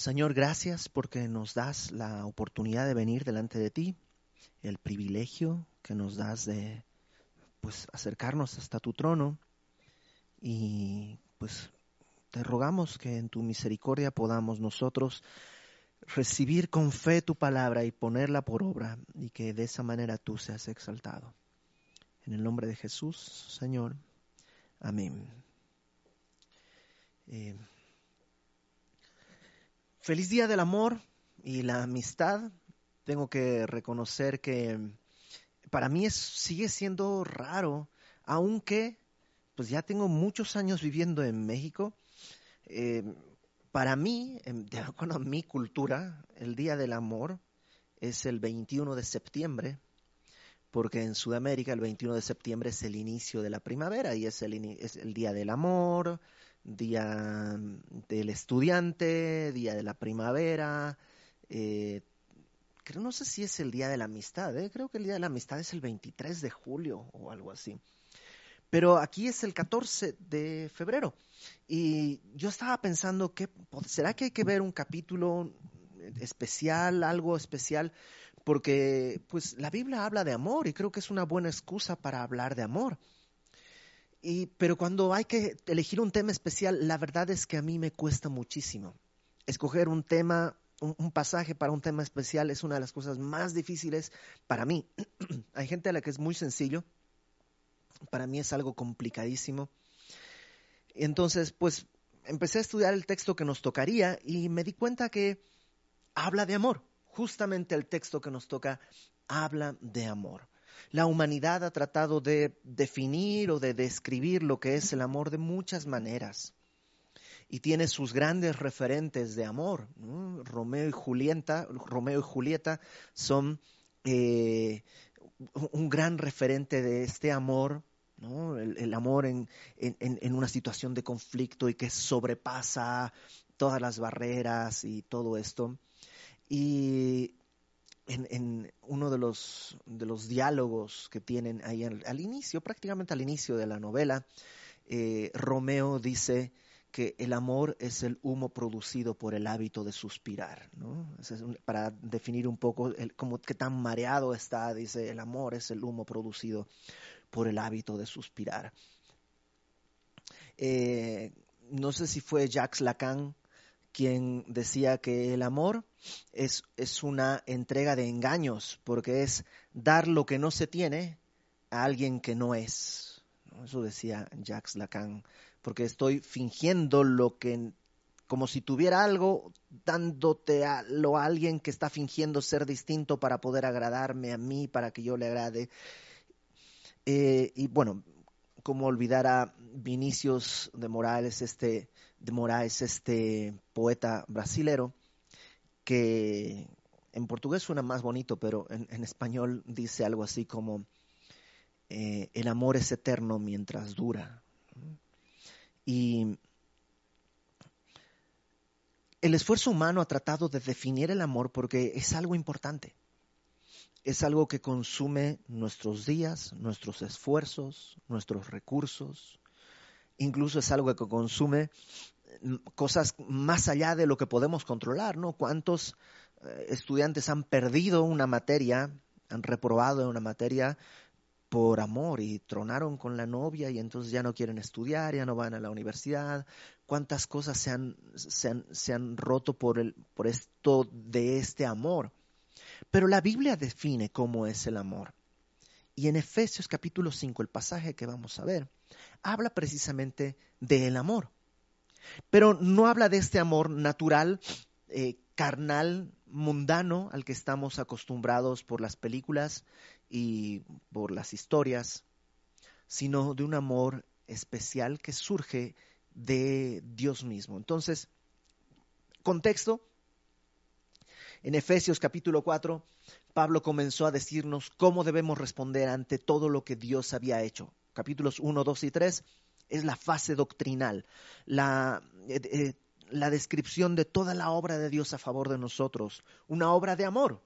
Señor, gracias porque nos das la oportunidad de venir delante de ti, el privilegio que nos das de pues acercarnos hasta tu trono y pues te rogamos que en tu misericordia podamos nosotros recibir con fe tu palabra y ponerla por obra y que de esa manera tú seas exaltado. En el nombre de Jesús, Señor. Amén. Eh, feliz día del amor y la amistad. Tengo que reconocer que para mí es, sigue siendo raro, aunque pues ya tengo muchos años viviendo en México. Eh, para mí, de acuerdo a mi cultura, el Día del Amor es el 21 de septiembre, porque en Sudamérica el 21 de septiembre es el inicio de la primavera y es el, es el Día del Amor, Día del Estudiante, Día de la Primavera. Eh, creo, no sé si es el Día de la Amistad, ¿eh? creo que el Día de la Amistad es el 23 de julio o algo así. Pero aquí es el 14 de febrero. Y yo estaba pensando que será que hay que ver un capítulo especial, algo especial, porque pues la Biblia habla de amor y creo que es una buena excusa para hablar de amor. Y, pero cuando hay que elegir un tema especial, la verdad es que a mí me cuesta muchísimo. Escoger un tema, un pasaje para un tema especial es una de las cosas más difíciles para mí. hay gente a la que es muy sencillo, para mí es algo complicadísimo. Entonces, pues empecé a estudiar el texto que nos tocaría y me di cuenta que habla de amor. Justamente el texto que nos toca habla de amor. La humanidad ha tratado de definir o de describir lo que es el amor de muchas maneras. Y tiene sus grandes referentes de amor. Romeo y Julieta, Romeo y Julieta son eh, un gran referente de este amor el, amor en, una situación de conflicto y que sobrepasa todas las barreras y todo esto. En, uno de los, de los diálogos que tienen ahí al, inicio, prácticamente al inicio de la novela, eh, Romeo dice que el amor es el humo producido por el hábito de suspirar, para definir un poco el, como que tan mareado está, dice, el amor es el humo producido por el hábito de suspirar. Eh, no sé si fue Jacques Lacan quien decía que el amor es, es, una entrega de engaños, porque es dar lo que no se tiene a alguien que no es. Eso decía Jacques Lacan, porque estoy fingiendo lo que, como si tuviera algo, dándote a, lo a alguien que está fingiendo ser distinto para poder agradarme a mí, para que yo le agrade. Eh, y bueno, como olvidar a Vinicius de Morales, este, de Moraes, este poeta brasilero, que en portugués suena más bonito, pero en, español dice algo así como, eh, el amor es eterno mientras dura. Y el esfuerzo humano ha tratado de definir el amor porque es algo importante es algo que consume nuestros días, nuestros esfuerzos, nuestros recursos. Incluso es algo que consume cosas más allá de lo que podemos controlar, ¿no? ¿Cuántos eh, estudiantes han perdido una materia, han reprobado una materia por amor y tronaron con la novia y entonces ya no quieren estudiar, ya no van a la universidad? ¿Cuántas cosas se han, se han, se han roto por, el, por esto de este amor? Pero la Biblia define cómo es el amor. Y en Efesios capítulo 5, el pasaje que vamos a ver, habla precisamente del amor. Pero no habla de este amor natural, eh, carnal, mundano, al que estamos acostumbrados por las películas y por las historias, sino de un amor especial que surge de Dios mismo. Entonces, contexto, en Efesios capítulo 4, Pablo comenzó a decirnos cómo debemos responder ante todo lo que Dios había hecho. Capítulos 1, 2 y 3 es la fase doctrinal, la, eh, eh, la descripción de toda la obra de Dios a favor de nosotros, una obra de amor.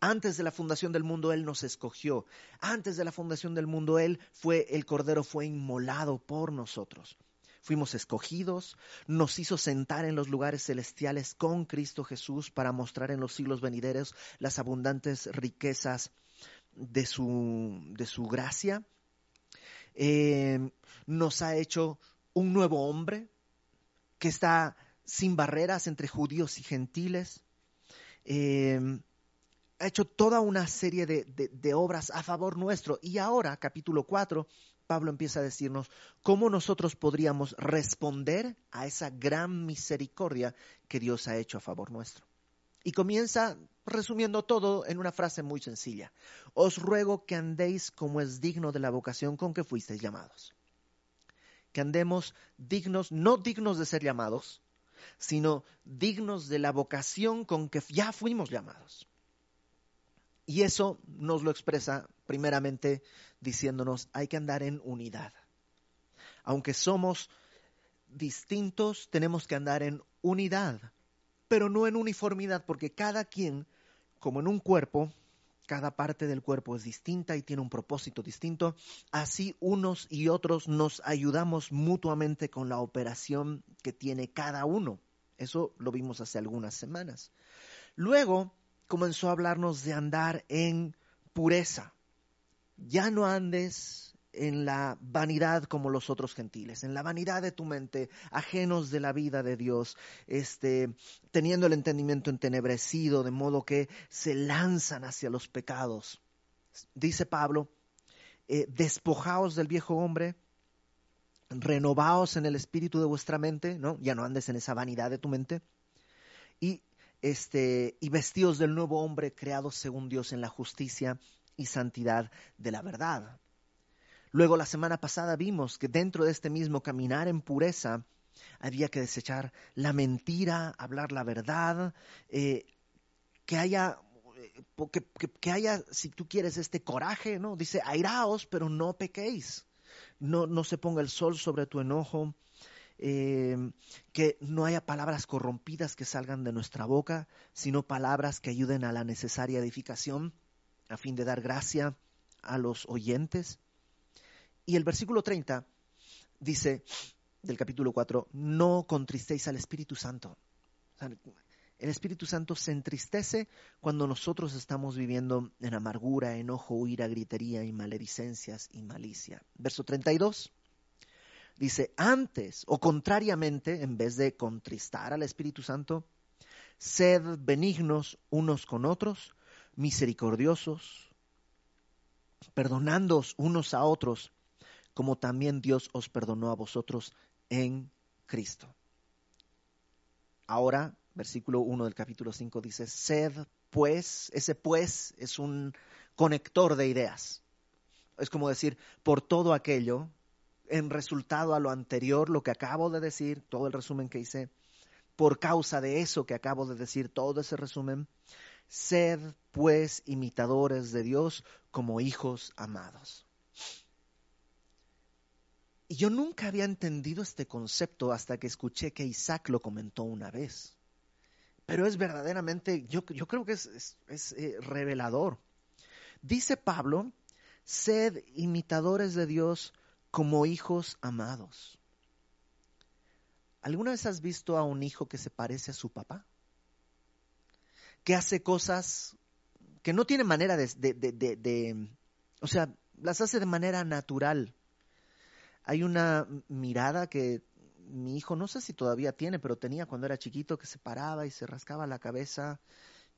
Antes de la fundación del mundo Él nos escogió. Antes de la fundación del mundo Él fue, el Cordero fue inmolado por nosotros. fuimos escogidos, nos hizo sentar en los lugares celestiales con Cristo Jesús para mostrar en los siglos venideros las abundantes riquezas de su, de su gracia. Eh, nos ha hecho un nuevo hombre que está sin barreras entre judíos y gentiles. Eh, ha hecho toda una serie de, de, obras a favor nuestro. Y ahora, capítulo 4, Pablo empieza a decirnos cómo nosotros podríamos responder a esa gran misericordia que Dios ha hecho a favor nuestro. Y comienza resumiendo todo en una frase muy sencilla. Os ruego que andéis como es digno de la vocación con que fuisteis llamados. Que andemos dignos, no dignos de ser llamados, sino dignos de la vocación con que ya fuimos llamados. Y eso nos lo expresa primeramente diciéndonos, hay que andar en unidad. Aunque somos distintos, tenemos que andar en unidad, pero no en uniformidad, porque cada quien, como en un cuerpo, cada parte del cuerpo es distinta y tiene un propósito distinto, así unos y otros nos ayudamos mutuamente con la operación que tiene cada uno. Eso lo vimos hace algunas semanas. Luego, comenzó a hablarnos de andar en pureza. Ya no andes en la vanidad como los otros gentiles, en la vanidad de tu mente, ajenos de la vida de Dios, este, teniendo el entendimiento entenebrecido, de modo que se lanzan hacia los pecados. Dice Pablo, eh, despojaos del viejo hombre, renovaos en el espíritu de vuestra mente, ¿no? Ya no andes en esa vanidad de tu mente, y este, y vestidos del nuevo hombre creado según Dios en la justicia y santidad de la verdad. Luego la semana pasada vimos que dentro de este mismo caminar en pureza había que desechar la mentira, hablar la verdad, eh, que haya eh, que, que, haya, si tú quieres, este coraje, ¿no? Dice, airaos, pero no pequéis. No, no se ponga el sol sobre tu enojo, Em, que no haya palabras corrompidas que salgan de nuestra boca, sino palabras que ayuden a la necesaria edificación a fin de dar gracia a los oyentes. Y el versículo 30 dice del capítulo 4, no contristéis al Espíritu Santo. el Espíritu Santo se entristece cuando nosotros estamos viviendo en amargura, enojo, ira, gritería y maledicencias y malicia. Verso 32. Dice, antes o contrariamente, en vez de contristar al Espíritu Santo, sed benignos unos con otros, misericordiosos, perdonándoos unos a otros, como también Dios os perdonó a vosotros en Cristo. Ahora, versículo 1 del capítulo 5 dice, sed pues, ese pues es un conector de ideas. Es como decir, por todo aquello en resultado a lo anterior, lo que acabo de decir, todo el resumen que hice, por causa de eso que acabo de decir, todo ese resumen, sed pues imitadores de Dios como hijos amados. Y yo nunca había entendido este concepto hasta que escuché que Isaac lo comentó una vez. Pero es verdaderamente, yo, creo que es, eh, revelador. Dice Pablo, sed imitadores de Dios como hijos amados. ¿Alguna vez has visto a un hijo que se parece a su papá? Que hace cosas que no tiene manera de, o sea, las hace de manera natural. Hay una mirada que mi hijo, no sé si todavía tiene, pero tenía cuando era chiquito, que se paraba y se rascaba la cabeza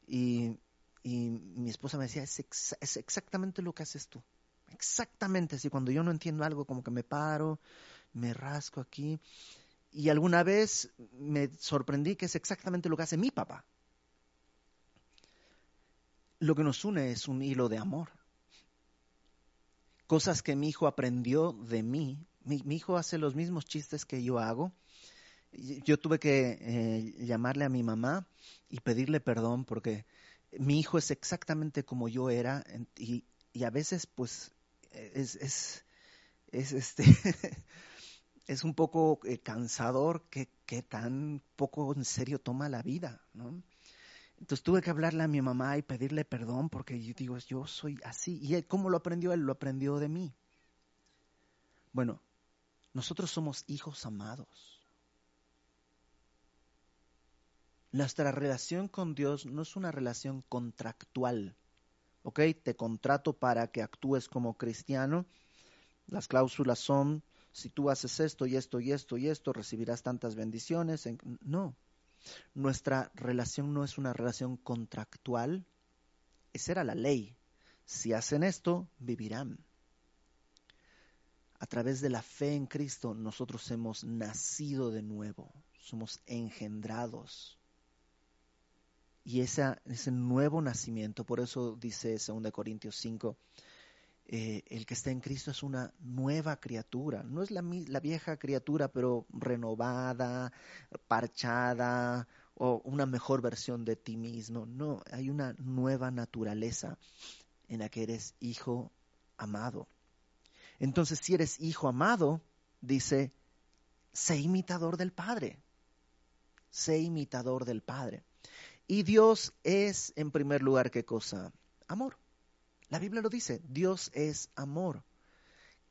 y, mi esposa me decía, es, es exactamente lo que haces tú. Exactamente así, cuando yo no entiendo algo, como que me paro, me rasco aquí. Y alguna vez me sorprendí que es exactamente lo que hace mi papá. Lo que nos une es un hilo de amor. Cosas que mi hijo aprendió de mí. Mi, hijo hace los mismos chistes que yo hago. Yo tuve que eh, llamarle a mi mamá y pedirle perdón porque mi hijo es exactamente como yo era y, y a veces pues es, es, es este, es un poco eh, cansador que, que, tan poco en serio toma la vida, ¿no? Entonces tuve que hablarle a mi mamá y pedirle perdón porque yo digo, yo soy así. ¿Y él, cómo lo aprendió? Él lo aprendió de mí. Bueno, Nosotros somos hijos amados. Nuestra relación con Dios no es una relación contractual. ¿Ok? Te contrato para que actúes como cristiano. Las cláusulas son, si tú haces esto y esto y esto y esto, recibirás tantas bendiciones. No. Nuestra relación no es una relación contractual. Esa era la ley. Si hacen esto, vivirán. A través de la fe en Cristo, nosotros hemos nacido de nuevo, somos engendrados. Y esa, ese nuevo nacimiento, por eso dice 2 Corintios 5, eh, el que está en Cristo es una nueva criatura. No es la, la vieja criatura, pero renovada, parchada, o una mejor versión de ti mismo. No, hay una nueva naturaleza en la que eres hijo amado. Entonces, si eres hijo amado, dice, sé imitador del Padre. Sé imitador del Padre. Y Dios es, en primer lugar, ¿qué cosa? Amor. La Biblia lo dice, Dios es amor.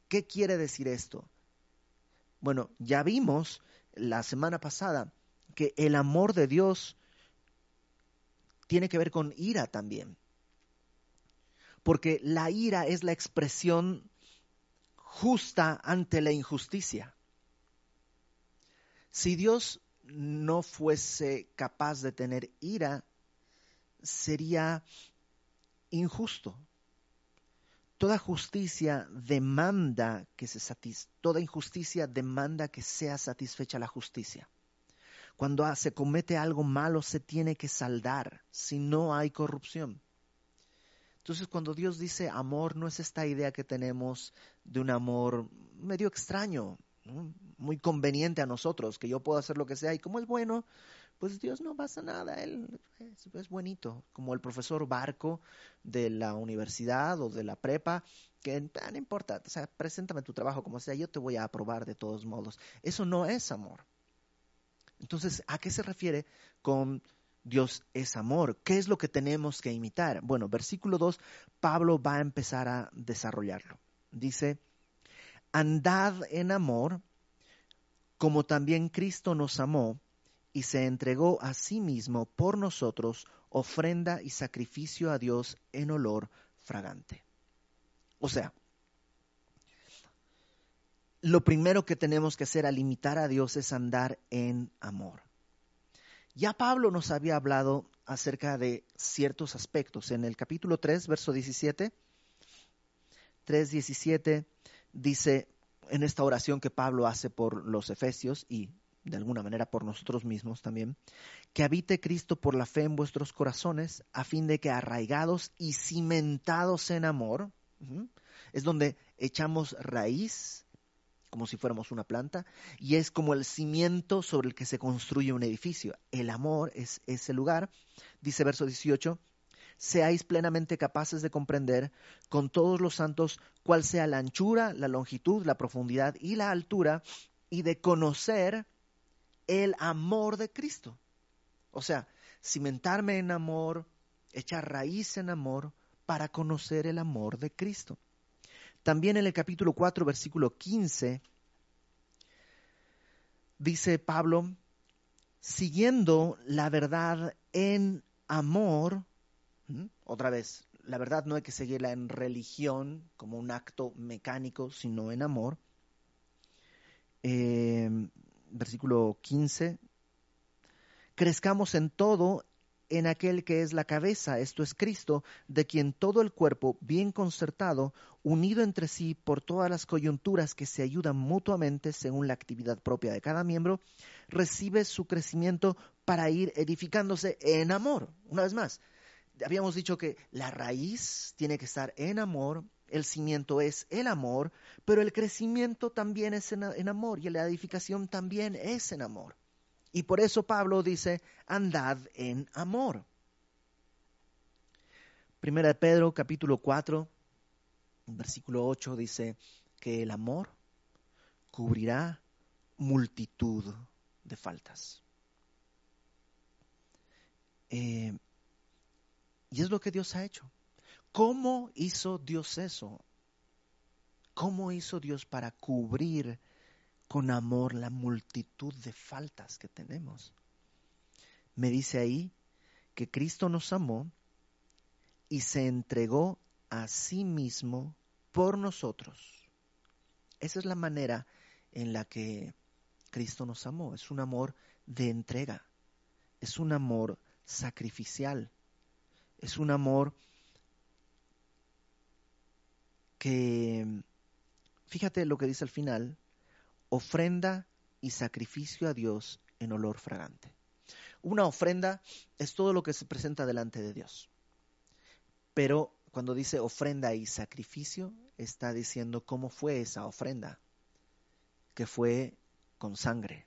¿Qué quiere decir esto? Bueno, ya vimos la semana pasada que el amor de Dios tiene que ver con ira también. Porque la ira es la expresión justa ante la injusticia. Si Dios no fuese capaz de tener ira, sería injusto. Toda justicia demanda que se satis toda injusticia demanda que sea satisfecha la justicia. Cuando se comete algo malo se tiene que saldar, si no hay corrupción. Entonces cuando Dios dice amor no es esta idea que tenemos de un amor medio extraño, muy conveniente a nosotros, que yo puedo hacer lo que sea y como es bueno, pues Dios no pasa nada, Él es, bonito, como el profesor Barco de la universidad o de la prepa, que ah, no importa, o sea, preséntame tu trabajo como sea, yo te voy a aprobar de todos modos. Eso no es amor. Entonces, ¿a qué se refiere con Dios es amor? ¿Qué es lo que tenemos que imitar? Bueno, versículo 2, Pablo va a empezar a desarrollarlo. Dice, andad en amor, como también Cristo nos amó y se entregó a sí mismo por nosotros, ofrenda y sacrificio a Dios en olor fragante. O sea, lo primero que tenemos que hacer al imitar a Dios es andar en amor. Ya Pablo nos había hablado acerca de ciertos aspectos. En el capítulo 3, verso 17, 3, 17, dice en esta oración que Pablo hace por los efesios y de alguna manera por nosotros mismos también, que habite Cristo por la fe en vuestros corazones, a fin de que arraigados y cimentados en amor, es donde echamos raíz, como si fuéramos una planta, y es como el cimiento sobre el que se construye un edificio. El amor es ese lugar, dice verso 18, seáis plenamente capaces de comprender con todos los santos cuál sea la anchura, la longitud, la profundidad y la altura, y de conocer el amor de Cristo. O sea, cimentarme en amor, echar raíz en amor para conocer el amor de Cristo. También en el capítulo 4, versículo 15, dice Pablo, siguiendo la verdad en amor, otra vez, la verdad no hay que seguirla en religión como un acto mecánico, sino en amor. Eh, versículo 15, crezcamos en todo en aquel que es la cabeza, esto es Cristo, de quien todo el cuerpo, bien concertado, unido entre sí por todas las coyunturas que se ayudan mutuamente según la actividad propia de cada miembro, recibe su crecimiento para ir edificándose en amor. Una vez más, habíamos dicho que la raíz tiene que estar en amor, el cimiento es el amor, pero el crecimiento también es en, amor y la edificación también es en amor. Y por eso Pablo dice, andad en amor. Primera de Pedro, capítulo 4, versículo 8 dice que el amor cubrirá multitud de faltas. Eh, y es lo que Dios ha hecho. ¿Cómo hizo Dios eso? ¿Cómo hizo Dios para cubrir con amor la multitud de faltas que tenemos. Me dice ahí que Cristo nos amó y se entregó a sí mismo por nosotros. Esa es la manera en la que Cristo nos amó. Es un amor de entrega. Es un amor sacrificial. Es un amor que, fíjate lo que dice al final, ofrenda y sacrificio a Dios en olor fragante. Una ofrenda es todo lo que se presenta delante de Dios. Pero cuando dice ofrenda y sacrificio, está diciendo cómo fue esa ofrenda, que fue con sangre.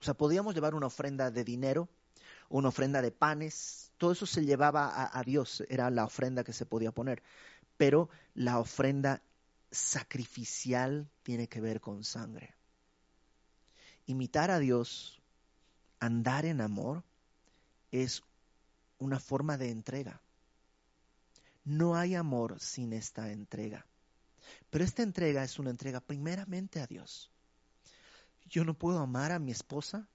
O sea, podíamos llevar una ofrenda de dinero, una ofrenda de panes, todo eso se llevaba a, a Dios, era la ofrenda que se podía poner. Pero la ofrenda sacrificial tiene que ver con sangre. Imitar a Dios, andar en amor, es una forma de entrega. No hay amor sin esta entrega. Pero esta entrega es una entrega primeramente a Dios. Yo no puedo amar a mi esposa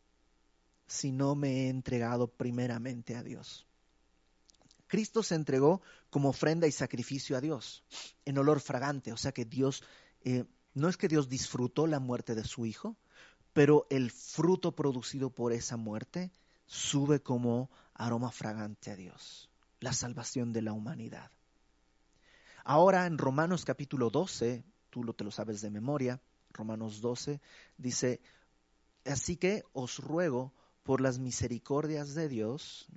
si no me he entregado primeramente a Dios. Cristo se entregó como ofrenda y sacrificio a Dios, en olor fragante, o sea que Dios, eh, no es que Dios disfrutó la muerte de su Hijo, pero el fruto producido por esa muerte sube como aroma fragante a Dios, la salvación de la humanidad. Ahora en Romanos capítulo 12, tú lo te lo sabes de memoria, Romanos 12, dice, así que os ruego por las misericordias de Dios,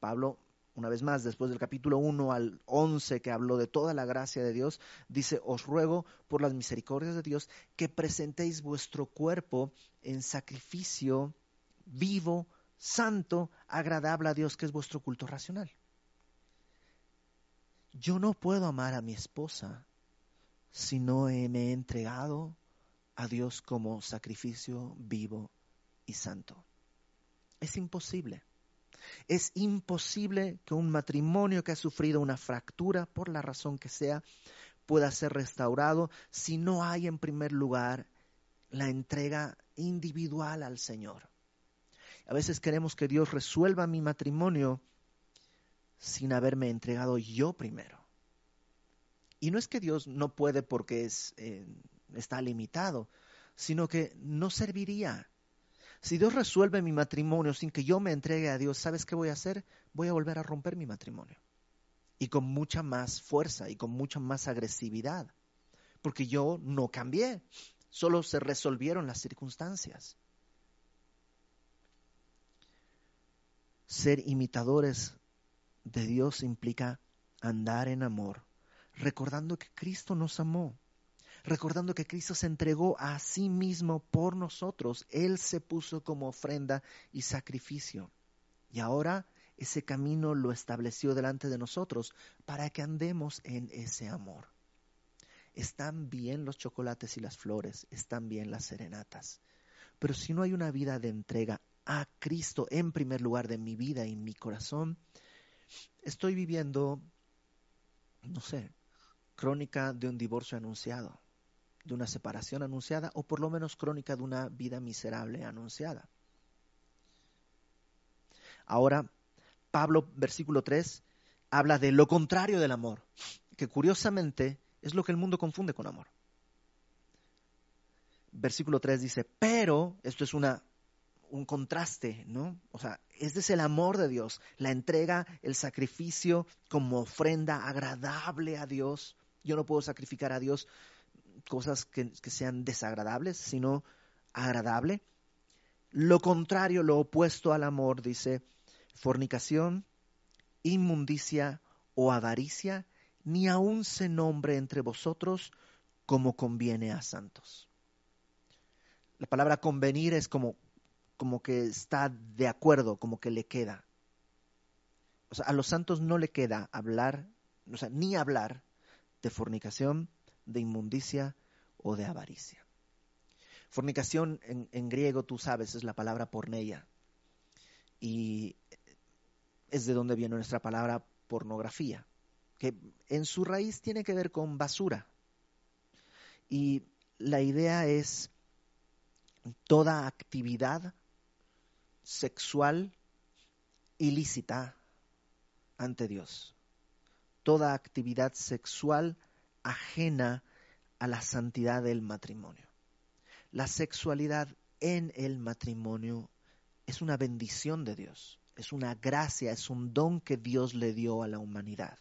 Pablo, una vez más, después del capítulo 1 al 11 que habló de toda la gracia de Dios, dice, os ruego por las misericordias de Dios que presentéis vuestro cuerpo en sacrificio vivo, santo, agradable a Dios, que es vuestro culto racional. Yo no puedo amar a mi esposa si no me he entregado a Dios como sacrificio vivo y santo. Es imposible. Es imposible que un matrimonio que ha sufrido una fractura, por la razón que sea, pueda ser restaurado si no hay en primer lugar la entrega individual al Señor. A veces queremos que Dios resuelva mi matrimonio sin haberme entregado yo primero. Y no es que Dios no puede porque es, eh, está limitado, sino que no serviría. Si Dios resuelve mi matrimonio sin que yo me entregue a Dios, ¿sabes qué voy a hacer? Voy a volver a romper mi matrimonio. Y con mucha más fuerza y con mucha más agresividad. Porque yo no cambié, solo se resolvieron las circunstancias. Ser imitadores de Dios implica andar en amor, recordando que Cristo nos amó recordando que Cristo se entregó a sí mismo por nosotros. Él se puso como ofrenda y sacrificio. Y ahora ese camino lo estableció delante de nosotros para que andemos en ese amor. Están bien los chocolates y las flores, están bien las serenatas, pero si no hay una vida de entrega a Cristo en primer lugar de mi vida y mi corazón, estoy viviendo, no sé, crónica de un divorcio anunciado de una separación anunciada o por lo menos crónica de una vida miserable anunciada. Ahora, Pablo, versículo 3, habla de lo contrario del amor, que curiosamente es lo que el mundo confunde con amor. Versículo 3 dice, pero, esto es una, un contraste, ¿no? O sea, este es el amor de Dios, la entrega, el sacrificio como ofrenda agradable a Dios. Yo no puedo sacrificar a Dios cosas que, sean desagradables, sino agradable. Lo contrario, lo opuesto al amor, dice, fornicación, inmundicia o avaricia, ni aun se nombre entre vosotros como conviene a santos. La palabra convenir es como, como que está de acuerdo, como que le queda. O sea, a los santos no le queda hablar, o sea, ni hablar de fornicación, de inmundicia o de avaricia. Fornicación en, griego, tú sabes, es la palabra porneia. Y es de donde viene nuestra palabra pornografía, que en su raíz tiene que ver con basura. Y la idea es toda actividad sexual ilícita ante Dios. Toda actividad sexual ajena a la santidad del matrimonio. La sexualidad en el matrimonio es una bendición de Dios, es una gracia, es un don que Dios le dio a la humanidad.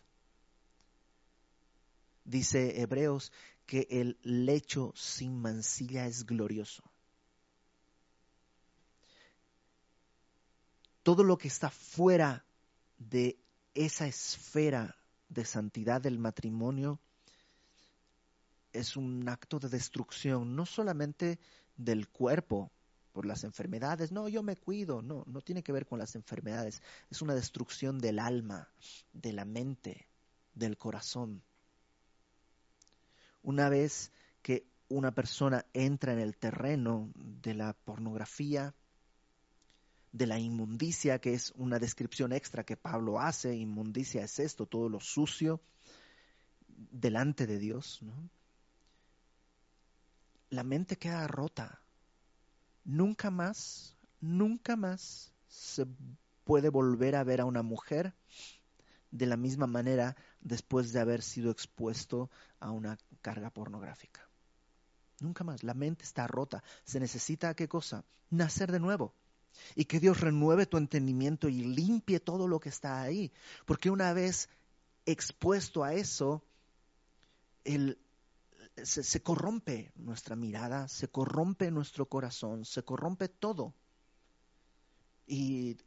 Dice Hebreos que el lecho sin mancilla es glorioso. Todo lo que está fuera de esa esfera de santidad del matrimonio es un acto de destrucción, no solamente del cuerpo por las enfermedades, no, yo me cuido, no, no tiene que ver con las enfermedades, es una destrucción del alma, de la mente, del corazón. Una vez que una persona entra en el terreno de la pornografía, de la inmundicia, que es una descripción extra que Pablo hace, inmundicia es esto, todo lo sucio delante de Dios, ¿no? La mente queda rota. Nunca más, nunca más se puede volver a ver a una mujer de la misma manera después de haber sido expuesto a una carga pornográfica. Nunca más. La mente está rota. Se necesita qué cosa? Nacer de nuevo. Y que Dios renueve tu entendimiento y limpie todo lo que está ahí. Porque una vez expuesto a eso, el, se, corrompe nuestra mirada, se corrompe nuestro corazón, se corrompe todo. Y,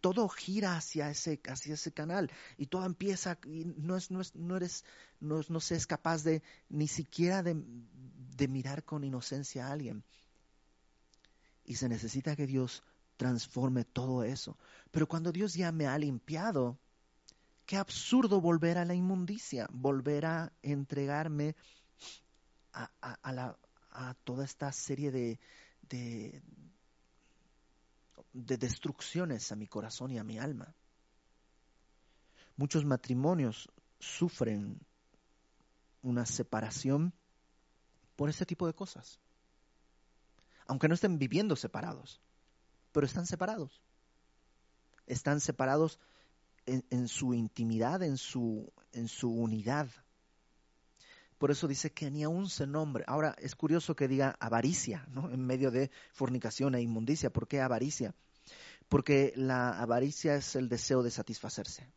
todo gira hacia ese, hacia ese canal. Y todo empieza y no es, no no eres no, se es capaz de ni siquiera de, de, mirar con inocencia a alguien. Y se necesita que Dios transforme todo eso. Pero cuando Dios ya me ha limpiado qué absurdo volver a la inmundicia volver a entregarme a, toda esta serie de, de, destrucciones a mi corazón y a mi alma. Muchos matrimonios sufren una separación por ese tipo de cosas. Aunque no estén viviendo separados, pero están separados. Están separados en, en su intimidad, en su, en su unidad. Por eso dice que ni aún se nombre. Ahora es curioso que diga avaricia, ¿no? En medio de fornicación e inmundicia. ¿Por qué avaricia? Porque la avaricia es el deseo de satisfacerse.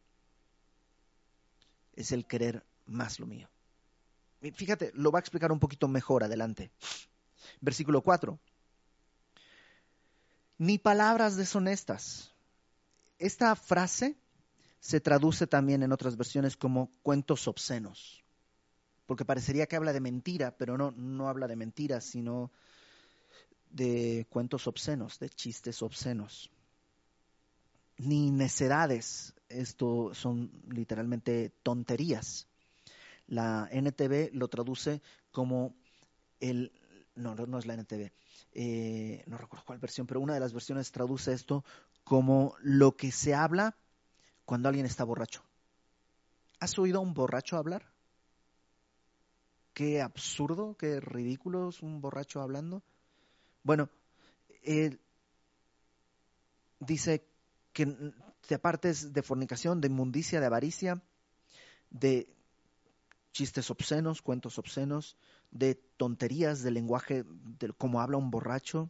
Es el querer más lo mío. fíjate, lo va a explicar un poquito mejor adelante. Versículo 4. Ni palabras deshonestas. Esta frase se traduce también en otras versiones como cuentos obscenos porque parecería que habla de mentira, pero no, no habla de mentira, sino de cuentos obscenos, de chistes obscenos. Ni necedades, esto son literalmente tonterías. La NTV lo traduce como el... No, no es la NTV, eh, no recuerdo cuál versión, pero una de las versiones traduce esto como lo que se habla cuando alguien está borracho. ¿Has oído a un borracho hablar? Qué absurdo, qué ridículo es un borracho hablando. Bueno, él dice que te apartes de fornicación, de inmundicia, de avaricia, de chistes obscenos, cuentos obscenos, de tonterías, de lenguaje, de cómo habla un borracho,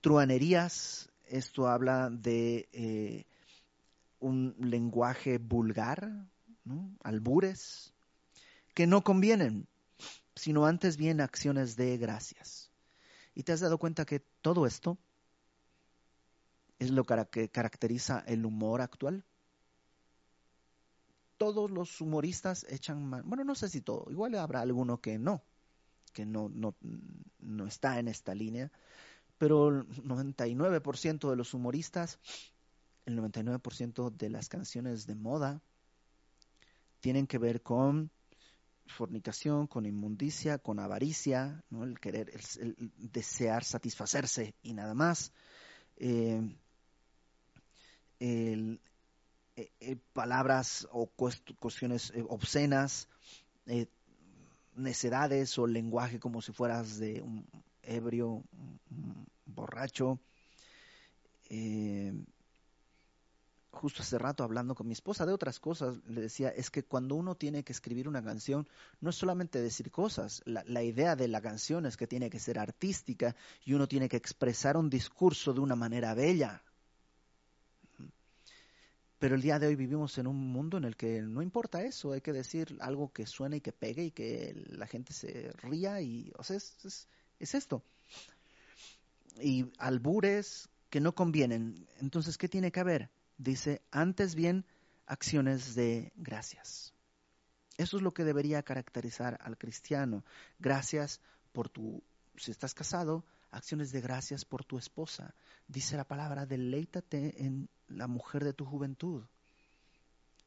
truanerías, esto habla de eh, un lenguaje vulgar, albures, que no convienen sino antes bien acciones de gracias. ¿Y te has dado cuenta que todo esto es lo que caracteriza el humor actual? Todos los humoristas echan mano, bueno, no sé si todo, igual habrá alguno que no, que no, no, no está en esta línea, pero el 99% de los humoristas, el 99% de las canciones de moda tienen que ver con fornicación, con inmundicia, con avaricia, ¿no? el querer, el, desear satisfacerse y nada más. Eh, eh, eh, palabras o cuestiones obscenas, necedades o lenguaje como si fueras de un ebrio, borracho. Eh, justo hace rato hablando con mi esposa de otras cosas, le decía, es que cuando uno tiene que escribir una canción, no es solamente decir cosas, la, idea de la canción es que tiene que ser artística y uno tiene que expresar un discurso de una manera bella. Pero el día de hoy vivimos en un mundo en el que no importa eso, hay que decir algo que suene y que pegue y que la gente se ría y, o sea, es, es, es esto. Y albures que no convienen. Entonces, ¿qué tiene que haber? Dice, antes bien, acciones de gracias. Eso es lo que debería caracterizar al cristiano. Gracias por tu, si estás casado, acciones de gracias por tu esposa. Dice la palabra, deleítate en la mujer de tu juventud.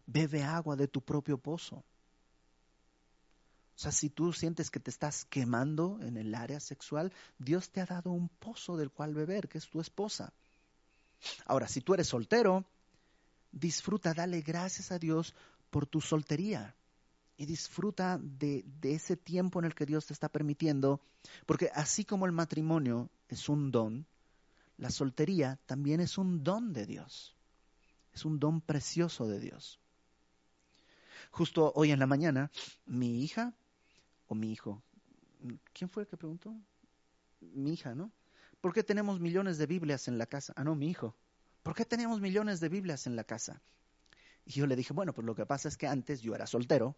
Bebe agua de tu propio pozo. O sea, si tú sientes que te estás quemando en el área sexual, Dios te ha dado un pozo del cual beber, que es tu esposa. Ahora, si tú eres soltero, disfruta, dale gracias a Dios por tu soltería y disfruta de, ese tiempo en el que Dios te está permitiendo, porque así como el matrimonio es un don, la soltería también es un don de Dios, es un don precioso de Dios. Justo hoy en la mañana, mi hija o mi hijo, ¿quién fue el que preguntó? Mi hija, ¿no? ¿Por qué tenemos millones de Biblias en la casa? Ah, no, mi hijo. ¿Por qué tenemos millones de Biblias en la casa? Y yo le dije, bueno, pues lo que pasa es que antes yo era soltero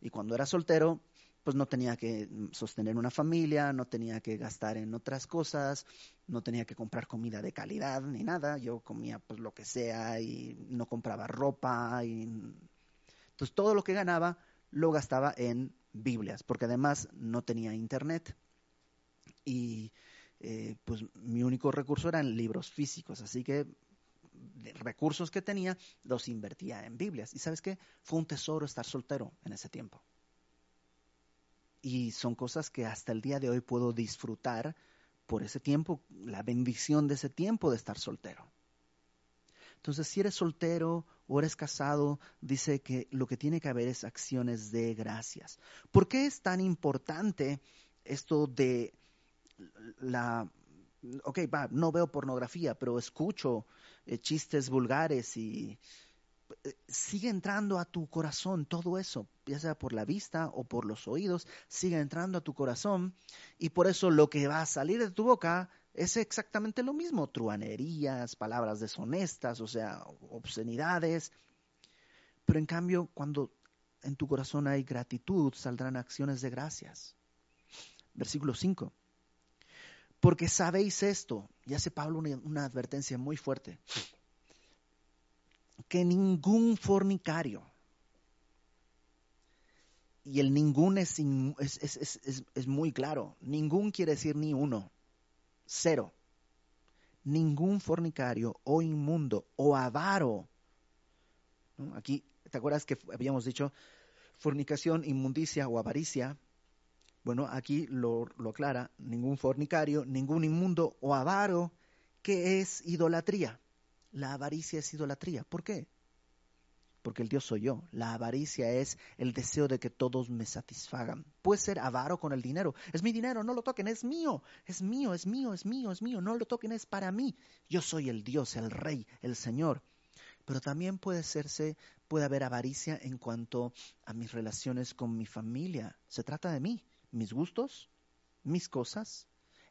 y cuando era soltero, pues no tenía que sostener una familia, no tenía que gastar en otras cosas, no tenía que comprar comida de calidad ni nada, yo comía pues lo que sea y no compraba ropa y entonces todo lo que ganaba lo gastaba en Biblias, porque además no tenía internet y eh, pues mi único recurso eran libros físicos, así que recursos que tenía, los invertía en Biblias. ¿Y sabes qué? Fue un tesoro estar soltero en ese tiempo. Y son cosas que hasta el día de hoy puedo disfrutar por ese tiempo, la bendición de ese tiempo de estar soltero. Entonces, si eres soltero o eres casado, dice que lo que tiene que haber es acciones de gracias. ¿Por qué es tan importante esto de la ok, no veo pornografía, pero escucho eh, chistes vulgares y eh, sigue entrando a tu corazón todo eso, ya sea por la vista o por los oídos, sigue entrando a tu corazón y por eso lo que va a salir de tu boca es exactamente lo mismo, truanerías, palabras deshonestas, o sea, obscenidades. Pero en cambio, cuando en tu corazón hay gratitud, saldrán acciones de gracias. Versículo 5 porque sabéis esto, y hace Pablo una, advertencia muy fuerte, que ningún fornicario, y el ningún es, es, muy claro, ningún quiere decir ni uno, cero, ningún fornicario o inmundo o avaro, aquí, ¿te acuerdas que habíamos dicho fornicación, inmundicia o avaricia? Bueno, aquí lo, aclara, ningún fornicario, ningún inmundo o avaro, que es idolatría. La avaricia es idolatría. ¿Por qué? Porque el Dios soy yo. La avaricia es el deseo de que todos me satisfagan. Puede ser avaro con el dinero. Es mi dinero, no lo toquen, es mío. Es mío, es mío, es mío, es mío. No lo toquen, es para mí. Yo soy el Dios, el Rey, el Señor. Pero también puede serse, puede haber avaricia en cuanto a mis relaciones con mi familia. Se trata de mí mis gustos, mis cosas,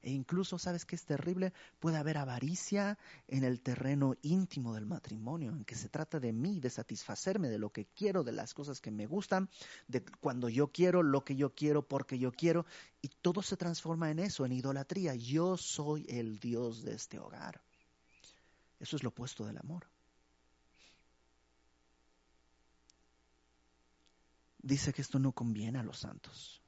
e incluso, ¿sabes qué es terrible? Puede haber avaricia en el terreno íntimo del matrimonio, en que se trata de mí, de satisfacerme de lo que quiero, de las cosas que me gustan, de cuando yo quiero, lo que yo quiero, porque yo quiero, y todo se transforma en eso, en idolatría. Yo soy el Dios de este hogar. Eso es lo opuesto del amor. Dice que esto no conviene a los santos.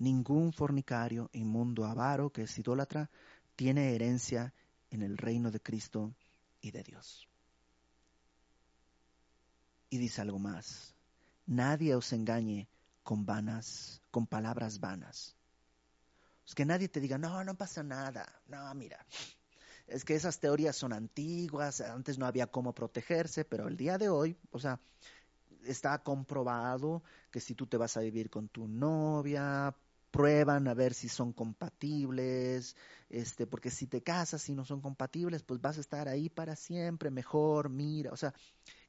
Ningún fornicario, inmundo, avaro, que es idólatra, tiene herencia en el reino de Cristo y de Dios. Y dice algo más. Nadie os engañe con vanas, con palabras vanas. Es que nadie te diga, no, no pasa nada. No, mira, es que esas teorías son antiguas, antes no había cómo protegerse, pero el día de hoy, o sea, está comprobado que si tú te vas a vivir con tu novia, prueban a ver si son compatibles, este, porque si te casas y no son compatibles, pues vas a estar ahí para siempre, mejor, mira, o sea,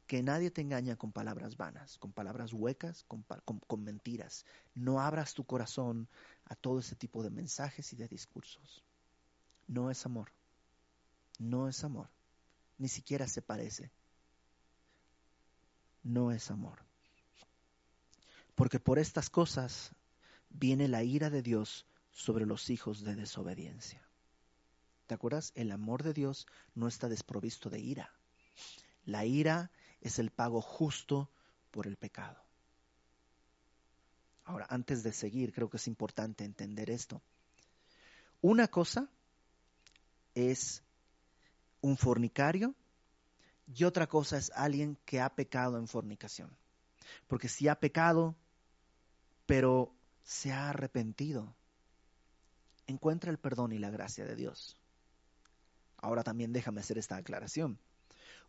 que nadie te engaña con palabras vanas, con palabras huecas, con, con mentiras. No abras tu corazón a todo ese tipo de mensajes y de discursos. No es amor, no es amor, ni siquiera se parece. No es amor. Porque por estas cosas viene la ira de Dios sobre los hijos de desobediencia. ¿Te acuerdas? El amor de Dios no está desprovisto de ira. La ira es el pago justo por el pecado. Ahora, antes de seguir, creo que es importante entender esto. Una cosa es un fornicario y otra cosa es alguien que ha pecado en fornicación. Porque si ha pecado, pero se ha arrepentido, encuentra el perdón y la gracia de Dios. Ahora también déjame hacer esta aclaración.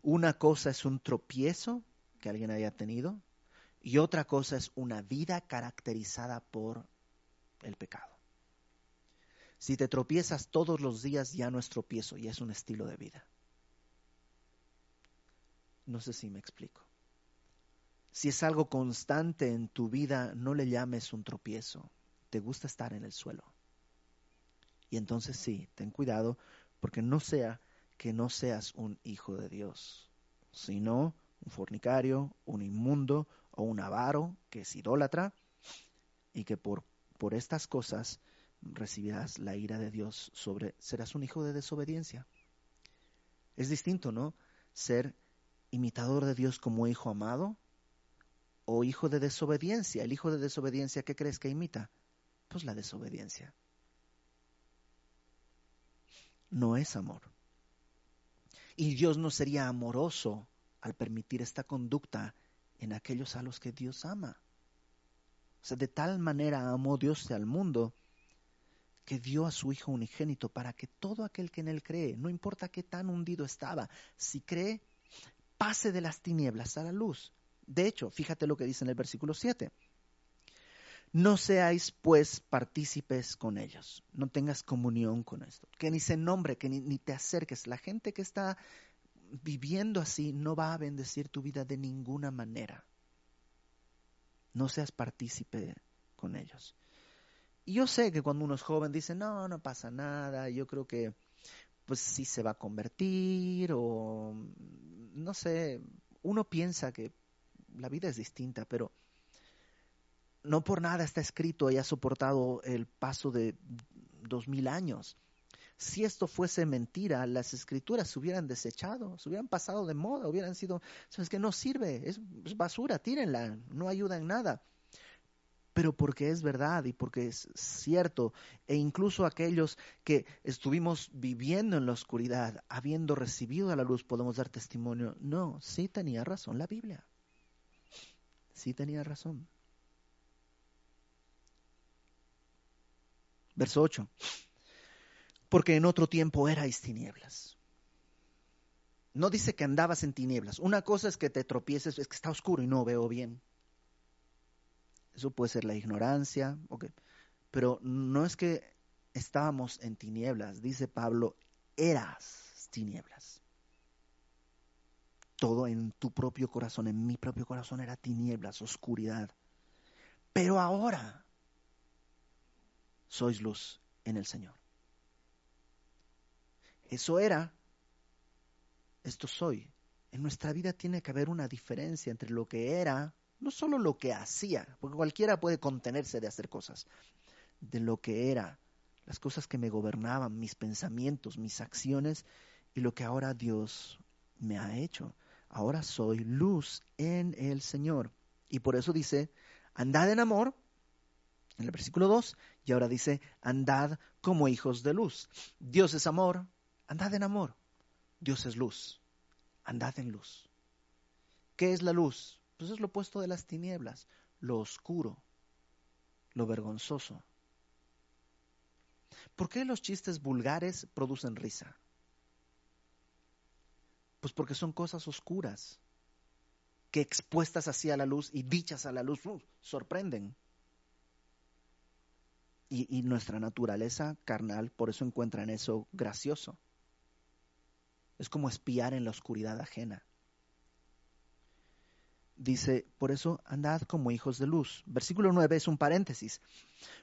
Una cosa es un tropiezo que alguien haya tenido y otra cosa es una vida caracterizada por el pecado. Si te tropiezas todos los días ya no es tropiezo, ya es un estilo de vida. No sé si me explico. Si es algo constante en tu vida, no le llames un tropiezo. Te gusta estar en el suelo. Y entonces sí, ten cuidado porque no sea que no seas un hijo de Dios, sino un fornicario, un inmundo o un avaro que es idólatra y que por, por estas cosas recibirás la ira de Dios sobre, serás un hijo de desobediencia. Es distinto, ¿no? Ser imitador de Dios como hijo amado o hijo de desobediencia. El hijo de desobediencia, ¿qué crees que imita? Pues la desobediencia. No es amor. Y Dios no sería amoroso al permitir esta conducta en aquellos a los que Dios ama. O sea, de tal manera amó Dios al mundo que dio a su Hijo unigénito para que todo aquel que en él cree, no importa qué tan hundido estaba, si cree, pase de las tinieblas a la luz. De hecho, fíjate lo que dice en el versículo 7. No seáis pues partícipes con ellos, no tengas comunión con esto, que ni se nombre, que ni, ni, te acerques. La gente que está viviendo así no va a bendecir tu vida de ninguna manera. No seas partícipe con ellos. Y yo sé que cuando uno es joven dice, no, no pasa nada, yo creo que pues sí se va a convertir o no sé, uno piensa que la vida es distinta, pero no por nada está escrito y ha soportado el paso de dos mil años. Si esto fuese mentira, las escrituras se hubieran desechado, se hubieran pasado de moda, hubieran sido, sabes que no sirve, es, es basura, tírenla, no ayuda en nada pero porque es verdad y porque es cierto, e incluso aquellos que estuvimos viviendo en la oscuridad, habiendo recibido a la luz, podemos dar testimonio. No, sí tenía razón la Biblia. Sí tenía razón. Verso 8. Porque en otro tiempo erais tinieblas. No dice que andabas en tinieblas. Una cosa es que te tropieces, es que está oscuro y no veo bien. Eso puede ser la ignorancia, pero no es que estábamos en tinieblas, dice Pablo, eras tinieblas. Todo en tu propio corazón, en mi propio corazón era tinieblas, oscuridad. Pero ahora sois luz en el Señor. Eso era, esto soy. En nuestra vida tiene que haber una diferencia entre lo que era no solo lo que hacía, porque cualquiera puede contenerse de hacer cosas, de lo que era, las cosas que me gobernaban, mis pensamientos, mis acciones y lo que ahora Dios me ha hecho. Ahora soy luz en el Señor. Y por eso dice, andad en amor, en el versículo 2, y ahora dice, andad como hijos de luz. Dios es amor, andad en amor. Dios es luz, andad en luz. ¿Qué es la luz? Pues es lo opuesto de las tinieblas, lo oscuro, lo vergonzoso. ¿Por qué los chistes vulgares producen risa? Pues porque son cosas oscuras, que expuestas así a la luz y dichas a la luz, uh, sorprenden. Y, nuestra naturaleza carnal por eso encuentra en eso gracioso. Es como espiar en la oscuridad ajena. Dice, por eso andad como hijos de luz. Versículo 9 es un paréntesis,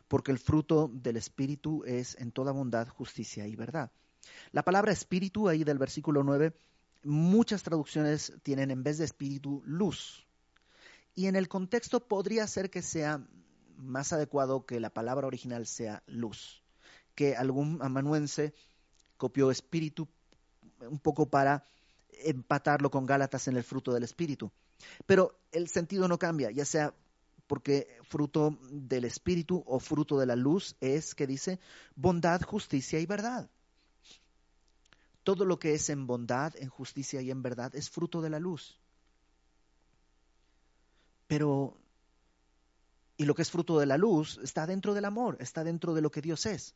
porque el fruto del Espíritu es en toda bondad, justicia y verdad. La palabra espíritu ahí del versículo 9, muchas traducciones tienen en vez de espíritu luz. Y en el contexto podría ser que sea más adecuado que la palabra original sea luz, que algún amanuense copió espíritu un poco para empatarlo con Gálatas en el fruto del Espíritu. Pero el sentido no cambia, ya sea porque fruto del Espíritu o fruto de la luz es, que dice, bondad, justicia y verdad. Todo lo que es en bondad, en justicia y en verdad es fruto de la luz. Pero, y lo que es fruto de la luz está dentro del amor, está dentro de lo que Dios es.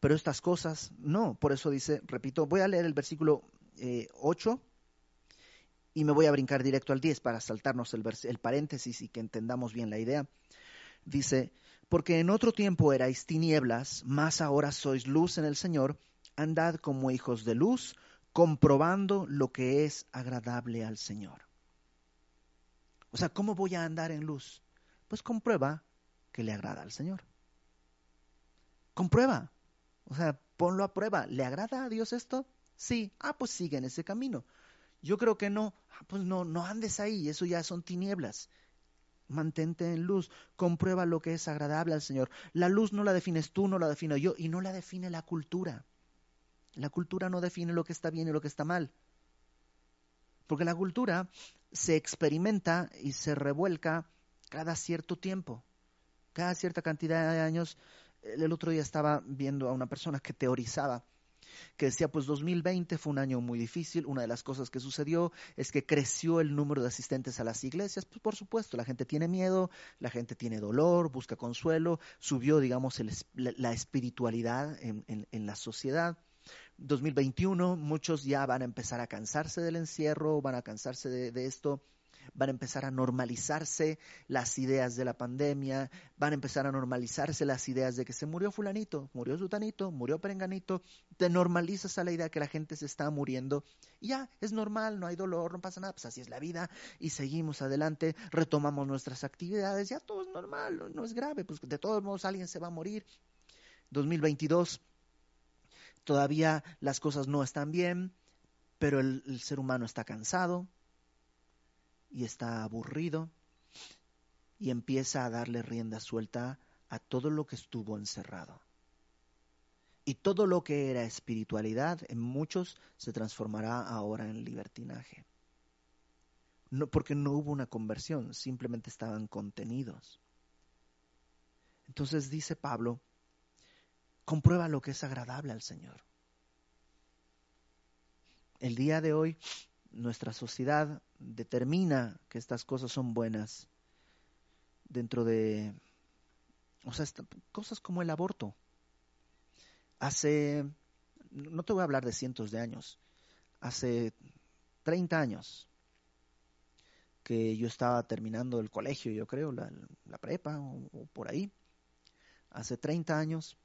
Pero estas cosas no, por eso dice, repito, voy a leer el versículo 8 eh, y me voy a brincar directo al 10 para saltarnos el, el paréntesis y que entendamos bien la idea. Dice, porque en otro tiempo erais tinieblas, más ahora sois luz en el Señor, andad como hijos de luz, comprobando lo que es agradable al Señor. O sea, ¿cómo voy a andar en luz? Pues comprueba que le agrada al Señor. Comprueba. O sea, ponlo a prueba. ¿Le agrada a Dios esto? Sí. Ah, pues sigue en ese camino. Yo creo que no. Ah, pues no, no andes ahí. Eso ya son tinieblas. Mantente en luz. Comprueba lo que es agradable al Señor. La luz no la defines tú, no la defino yo y no la define la cultura. La cultura no define lo que está bien y lo que está mal. Porque la cultura se experimenta y se revuelca cada cierto tiempo, cada cierta cantidad de años. El otro día estaba viendo a una persona que teorizaba que decía, pues 2020 fue un año muy difícil, una de las cosas que sucedió es que creció el número de asistentes a las iglesias, pues por supuesto, la gente tiene miedo, la gente tiene dolor, busca consuelo, subió, digamos, la, espiritualidad en, la sociedad. 2021, muchos ya van a empezar a cansarse del encierro, van a cansarse de esto, van a empezar a normalizarse las ideas de la pandemia, van a empezar a normalizarse las ideas de que se murió fulanito, murió sutanito, murió perenganito, te normalizas a la idea que la gente se está muriendo. Y ya, es normal, no hay dolor, no pasa nada, pues así es la vida. Y seguimos adelante, retomamos nuestras actividades, ya todo es normal, no es grave, pues de todos modos alguien se va a morir. 2022 todavía las cosas no están bien, pero el ser humano está cansado, y está aburrido y empieza a darle rienda suelta a todo lo que estuvo encerrado. Y todo lo que era espiritualidad en muchos se transformará ahora en libertinaje. No, porque no hubo una conversión, simplemente estaban contenidos. Entonces dice Pablo, comprueba lo que es agradable al Señor. El día de hoy nuestra sociedad determina que estas cosas son buenas dentro de, o sea, cosas como el aborto. Hace, no te voy a hablar de cientos de años, hace 30 años que yo estaba terminando el colegio, yo creo, la, prepa o, por ahí, hace 30 años,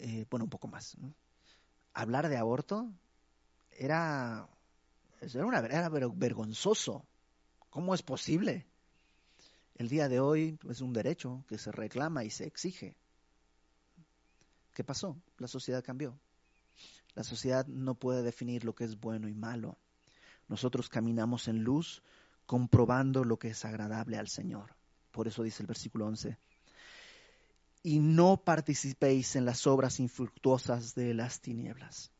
eh, bueno, un poco más, hablar de aborto era, era, una, era vergonzoso. ¿Cómo es posible? El día de hoy es un derecho que se reclama y se exige. ¿Qué pasó? La sociedad cambió. La sociedad no puede definir lo que es bueno y malo. Nosotros caminamos en luz comprobando lo que es agradable al Señor. Por eso dice el versículo 11. Y no participéis en las obras infructuosas de las tinieblas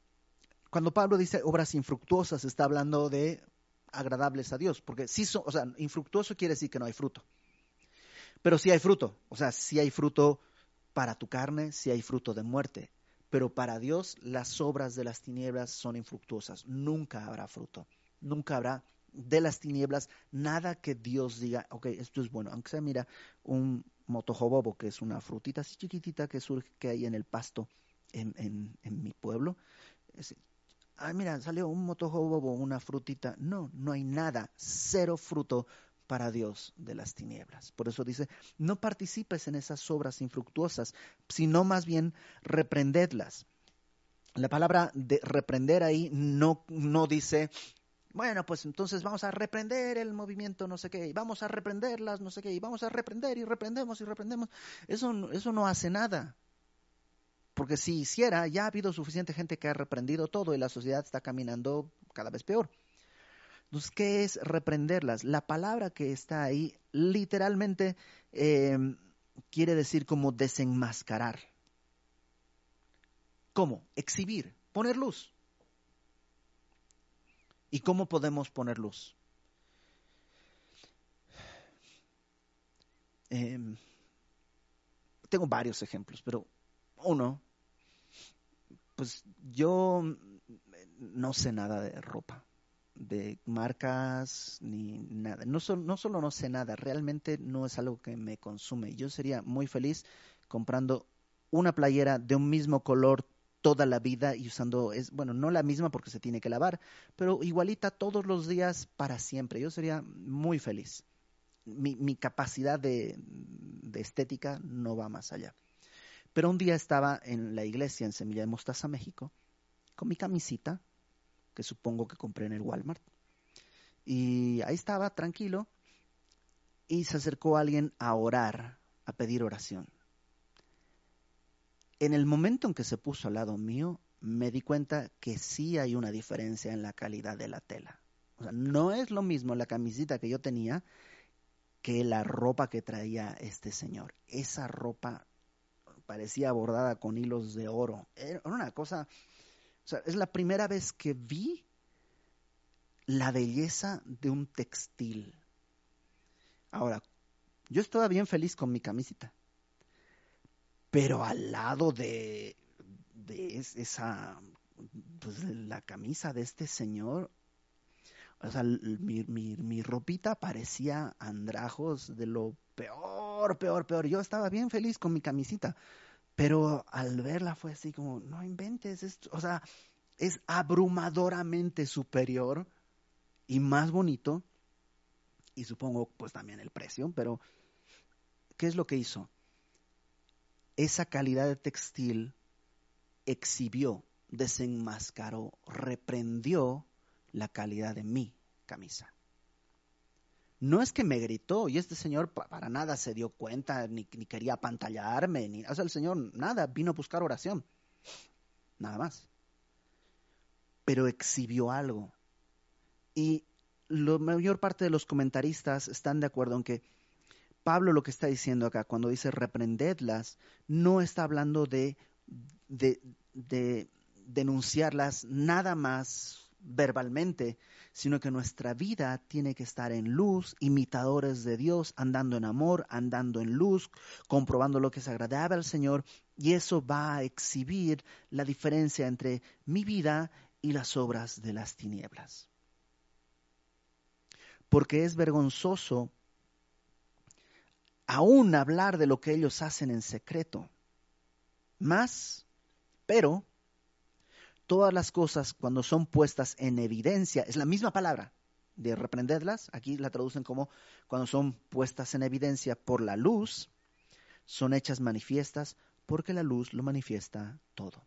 cuando Pablo dice obras infructuosas, está hablando de agradables a Dios, porque sí son, o sea, infructuoso quiere decir que no hay fruto. Pero sí hay fruto, o sea, sí hay fruto para tu carne, sí hay fruto de muerte. Pero para Dios las obras de las tinieblas son infructuosas. Nunca habrá fruto. Nunca habrá de las tinieblas nada que Dios diga, ok, esto es bueno. Aunque sea, mira, un motojobobo, que es una frutita así chiquitita que surge que hay en el pasto en, en, mi pueblo ah, mira, salió un motojo bobo, una frutita. No, no hay nada, cero fruto para Dios de las tinieblas. Por eso dice, no participes en esas obras infructuosas, sino más bien reprendedlas. La palabra de reprender ahí no, no dice, bueno, pues entonces vamos a reprender el movimiento, no sé qué, y vamos a reprenderlas, no sé qué, y vamos a reprender y reprendemos y reprendemos. Eso, eso no hace nada. Porque si hiciera, ya ha habido suficiente gente que ha reprendido todo y la sociedad está caminando cada vez peor. Entonces, ¿qué es reprenderlas? La palabra que está ahí literalmente em, quiere decir como desenmascarar. ¿Cómo? Exhibir, poner luz. ¿Y cómo podemos poner luz? Em, tengo varios ejemplos, pero uno, pues yo no sé nada de ropa, de marcas, ni nada. No, no solo no sé nada, realmente no es algo que me consume. Yo sería muy feliz comprando una playera de un mismo color toda la vida y usando, es, bueno, no la misma porque se tiene que lavar, pero igualita todos los días para siempre. Yo sería muy feliz. Mi, capacidad de, de estética no va más allá. Pero un día estaba en la iglesia en Semilla de Mostaza, México, con mi camisita, que supongo que compré en el Walmart. Y ahí estaba, tranquilo, y se acercó alguien a orar, a pedir oración. En el momento en que se puso al lado mío, me di cuenta que sí hay una diferencia en la calidad de la tela. O sea, no es lo mismo la camisita que yo tenía que la ropa que traía este señor. Esa ropa parecía bordada con hilos de oro. Era una cosa, o sea, es la primera vez que vi la belleza de un textil. Ahora, yo estaba bien feliz con mi camisita, pero al lado de, esa, pues la camisa de este señor, o sea, mi, mi, mi ropita parecía andrajos de lo peor, peor, peor. Yo estaba bien feliz con mi camisita, pero al verla fue así como, no inventes esto, o sea, es abrumadoramente superior y más bonito, y supongo pues también el precio, pero ¿qué es lo que hizo? Esa calidad de textil exhibió, desenmascaró, reprendió la calidad de mi camisa. No es que me gritó y este señor para nada se dio cuenta, ni, quería apantallarme, ni, o sea, el señor nada, vino a buscar oración, nada más. Pero exhibió algo. Y la mayor parte de los comentaristas están de acuerdo en que Pablo lo que está diciendo acá, cuando dice reprendedlas, no está hablando de, de, de denunciarlas nada más verbalmente, sino que nuestra vida tiene que estar en luz, imitadores de Dios, andando en amor, andando en luz, comprobando lo que es agradable al Señor, y eso va a exhibir la diferencia entre mi vida y las obras de las tinieblas. Porque es vergonzoso aún hablar de lo que ellos hacen en secreto. Más, pero todas las cosas cuando son puestas en evidencia, es la misma palabra de reprenderlas, aquí la traducen como cuando son puestas en evidencia por la luz, son hechas manifiestas porque la luz lo manifiesta todo.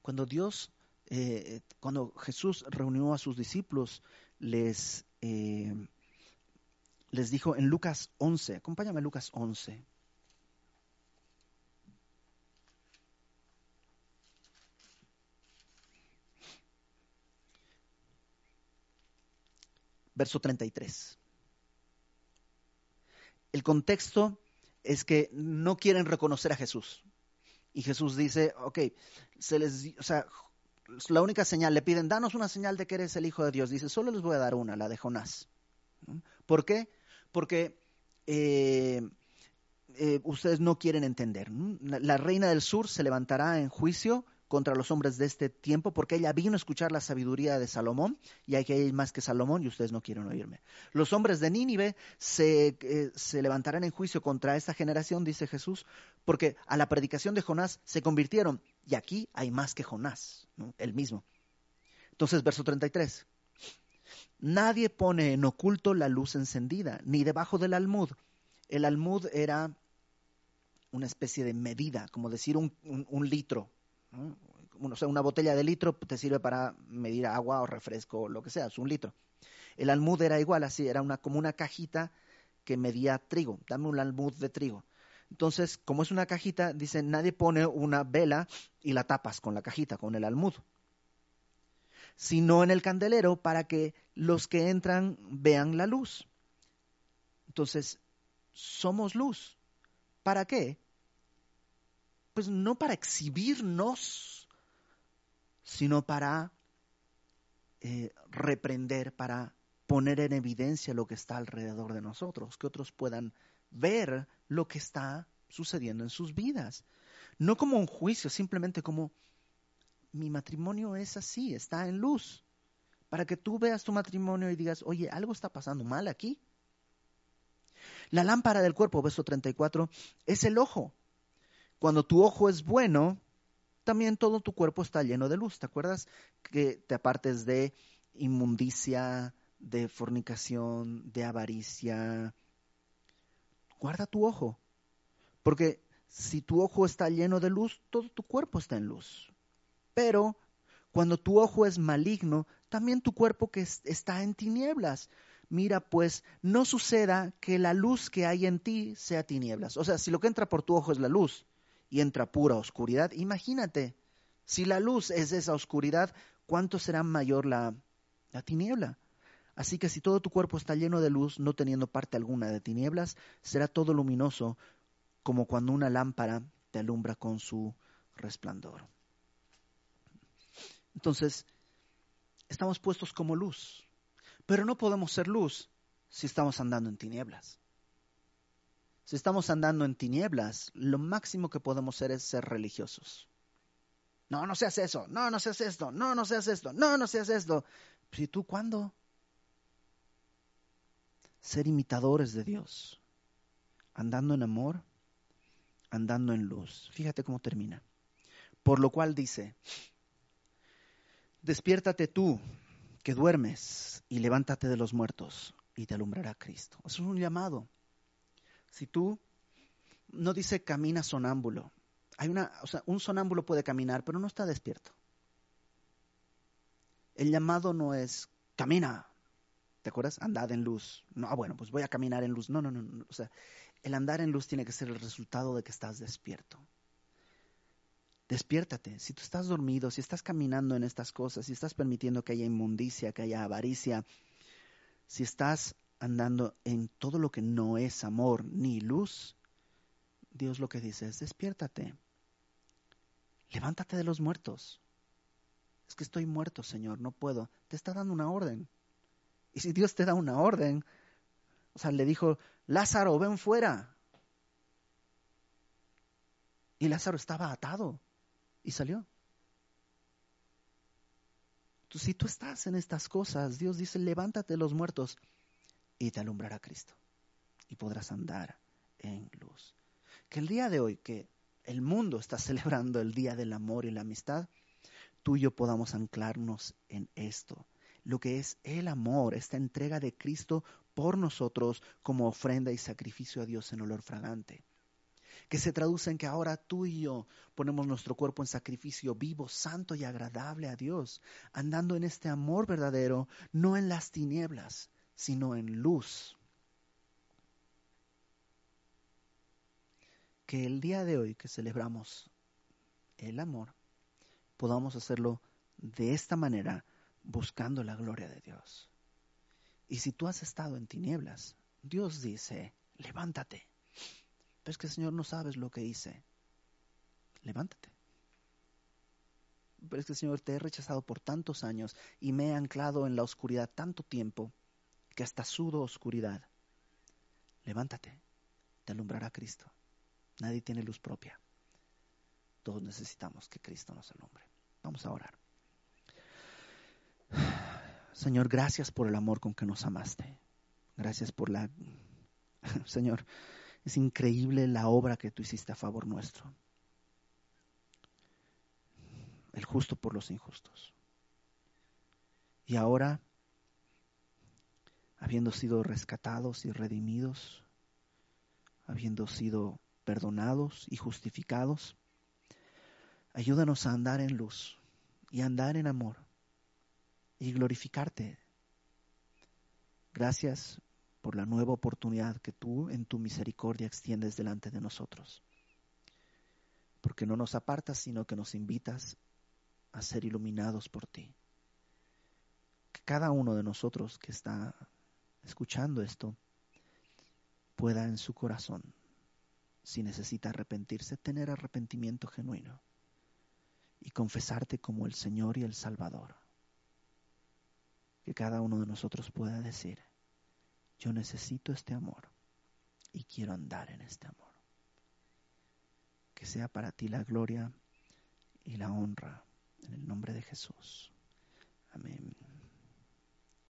Cuando Dios, eh, cuando Jesús reunió a sus discípulos, les, eh, les dijo en Lucas 11, acompáñame Lucas 11. verso 33. El contexto es que no quieren reconocer a Jesús. Y Jesús dice, ok, se les, o sea, la única señal, le piden, danos una señal de que eres el Hijo de Dios. Dice, solo les voy a dar una, la de Jonás. ¿Por qué? Porque eh, eh, ustedes no quieren entender. la reina del sur se levantará en juicio contra los hombres de este tiempo, porque ella vino a escuchar la sabiduría de Salomón, y hay que hay más que Salomón, y ustedes no quieren oírme. Los hombres de Nínive se, eh, levantarán en juicio contra esta generación, dice Jesús, porque a la predicación de Jonás se convirtieron, y aquí hay más que Jonás, el mismo. Entonces, verso 33. Nadie pone en oculto la luz encendida, ni debajo del almud. El almud era una especie de medida, como decir un, litro. O sea, una botella de litro te sirve para medir agua o refresco o lo que sea, es un litro. El almud era igual, así, era una, como una cajita que medía trigo. Dame un almud de trigo. Entonces, como es una cajita, dice, nadie pone una vela y la tapas con la cajita, con el almud sino en el candelero para que los que entran vean la luz. Entonces, somos luz. ¿Para qué? Pues no para exhibirnos, sino para eh, reprender, para poner en evidencia lo que está alrededor de nosotros, que otros puedan ver lo que está sucediendo en sus vidas. No como un juicio, simplemente como mi matrimonio es así, está en luz. Para que tú veas tu matrimonio y digas, oye, algo está pasando mal aquí. La lámpara del cuerpo, verso 34, es el ojo. Cuando tu ojo es bueno, también todo tu cuerpo está lleno de luz. ¿Te acuerdas que te apartes de inmundicia, de fornicación, de avaricia? Guarda tu ojo, porque si tu ojo está lleno de luz, todo tu cuerpo está en luz. Pero cuando tu ojo es maligno, también tu cuerpo que está en tinieblas. Mira, pues no suceda que la luz que hay en ti sea tinieblas. O sea, si lo que entra por tu ojo es la luz y entra pura oscuridad, imagínate, si la luz es esa oscuridad, ¿cuánto será mayor la, la tiniebla? Así que si todo tu cuerpo está lleno de luz, no teniendo parte alguna de tinieblas, será todo luminoso, como cuando una lámpara te alumbra con su resplandor. Entonces, estamos puestos como luz, pero no podemos ser luz si estamos andando en tinieblas. Si estamos andando en tinieblas, lo máximo que podemos ser es ser religiosos. No, no seas eso, no, no seas esto, no, no seas esto, no, no seas esto. ¿Y tú cuándo? Ser imitadores de Dios, andando en amor, andando en luz. Fíjate cómo termina. Por lo cual dice, Despiértate tú, que duermes, y levántate de los muertos, y te alumbrará Cristo. Eso es un llamado. Si tú no dice camina sonámbulo, hay una, o sea, un sonámbulo puede caminar, pero no está despierto. El llamado no es camina, ¿te acuerdas? Andad en luz. No, ah, bueno, pues voy a caminar en luz. No, no, no, no. O sea, el andar en luz tiene que ser el resultado de que estás despierto despiértate. Si tú estás dormido, si estás caminando en estas cosas, si estás permitiendo que haya inmundicia, que haya avaricia, si estás andando en todo lo que no es amor ni luz, Dios lo que dice es despiértate. Levántate de los muertos. Es que estoy muerto, Señor, no puedo. Te está dando una orden. Y si Dios te da una orden, o sea, le dijo, Lázaro, ven fuera. Y Lázaro estaba atado y salió. Si tú estás en estas cosas, Dios dice, levántate de los muertos y te alumbrará Cristo y podrás andar en luz. Que el día de hoy, que el mundo está celebrando el Día del Amor y la Amistad, tú y yo podamos anclarnos en esto, lo que es el amor, esta entrega de Cristo por nosotros como ofrenda y sacrificio a Dios en olor fragante que se traduce en que ahora tú y yo ponemos nuestro cuerpo en sacrificio vivo, santo y agradable a Dios, andando en este amor verdadero, no en las tinieblas, sino en luz. Que el día de hoy que celebramos el amor, podamos hacerlo de esta manera, buscando la gloria de Dios. Y si tú has estado en tinieblas, Dios dice, levántate es que Señor no sabes lo que hice. Levántate. Pero es que Señor te he rechazado por tantos años y me he anclado en la oscuridad tanto tiempo que hasta sudo oscuridad. Levántate, te alumbrará Cristo. Nadie tiene luz propia. Todos necesitamos que Cristo nos alumbre. Vamos a orar. Señor, gracias por el amor con que nos amaste. Gracias por la... Señor, es increíble la obra que tú hiciste a favor nuestro. El justo por los injustos. Y ahora habiendo sido rescatados y redimidos, habiendo sido perdonados y justificados. Ayúdanos a andar en luz y a andar en amor y glorificarte. Gracias por la nueva oportunidad que tú en tu misericordia extiendes delante de nosotros. Porque no nos apartas, sino que nos invitas a ser iluminados por ti. Que cada uno de nosotros que está escuchando esto pueda en su corazón, si necesita arrepentirse, tener arrepentimiento genuino y confesarte como el Señor y el Salvador. Que cada uno de nosotros pueda decir, yo necesito este amor y quiero andar en este amor. Que sea para ti la gloria y la honra en el nombre de Jesús. Amén.